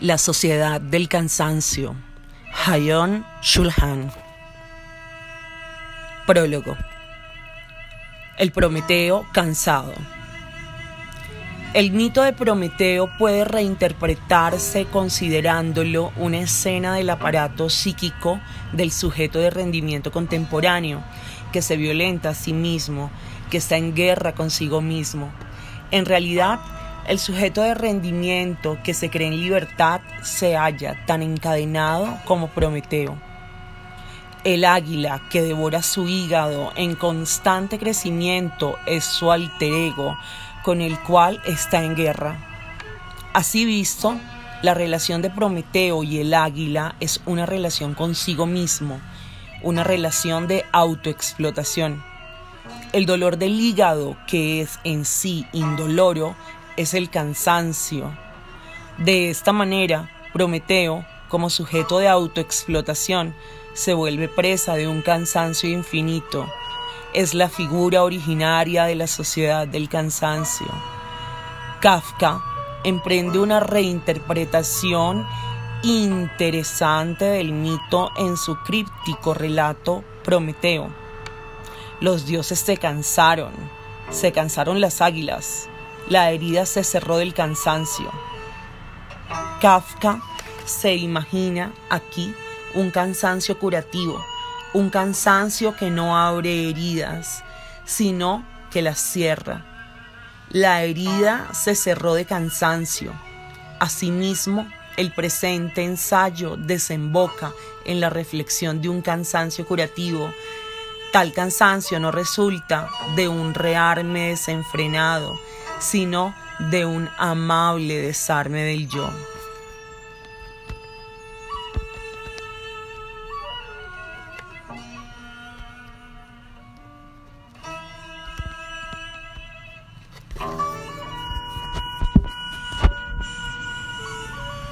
La Sociedad del Cansancio. Hayon Shulhan. Prólogo. El Prometeo cansado. El mito de Prometeo puede reinterpretarse considerándolo una escena del aparato psíquico del sujeto de rendimiento contemporáneo, que se violenta a sí mismo, que está en guerra consigo mismo. En realidad, el sujeto de rendimiento que se cree en libertad se halla tan encadenado como Prometeo. El águila que devora su hígado en constante crecimiento es su alter ego con el cual está en guerra. Así visto, la relación de Prometeo y el águila es una relación consigo mismo, una relación de autoexplotación. El dolor del hígado, que es en sí indoloro, es el cansancio. De esta manera, Prometeo, como sujeto de autoexplotación, se vuelve presa de un cansancio infinito. Es la figura originaria de la sociedad del cansancio. Kafka emprende una reinterpretación interesante del mito en su críptico relato Prometeo. Los dioses se cansaron, se cansaron las águilas, la herida se cerró del cansancio. Kafka se imagina aquí un cansancio curativo, un cansancio que no abre heridas, sino que las cierra. La herida se cerró de cansancio. Asimismo, el presente ensayo desemboca en la reflexión de un cansancio curativo. Tal cansancio no resulta de un rearme desenfrenado, sino de un amable desarme del yo.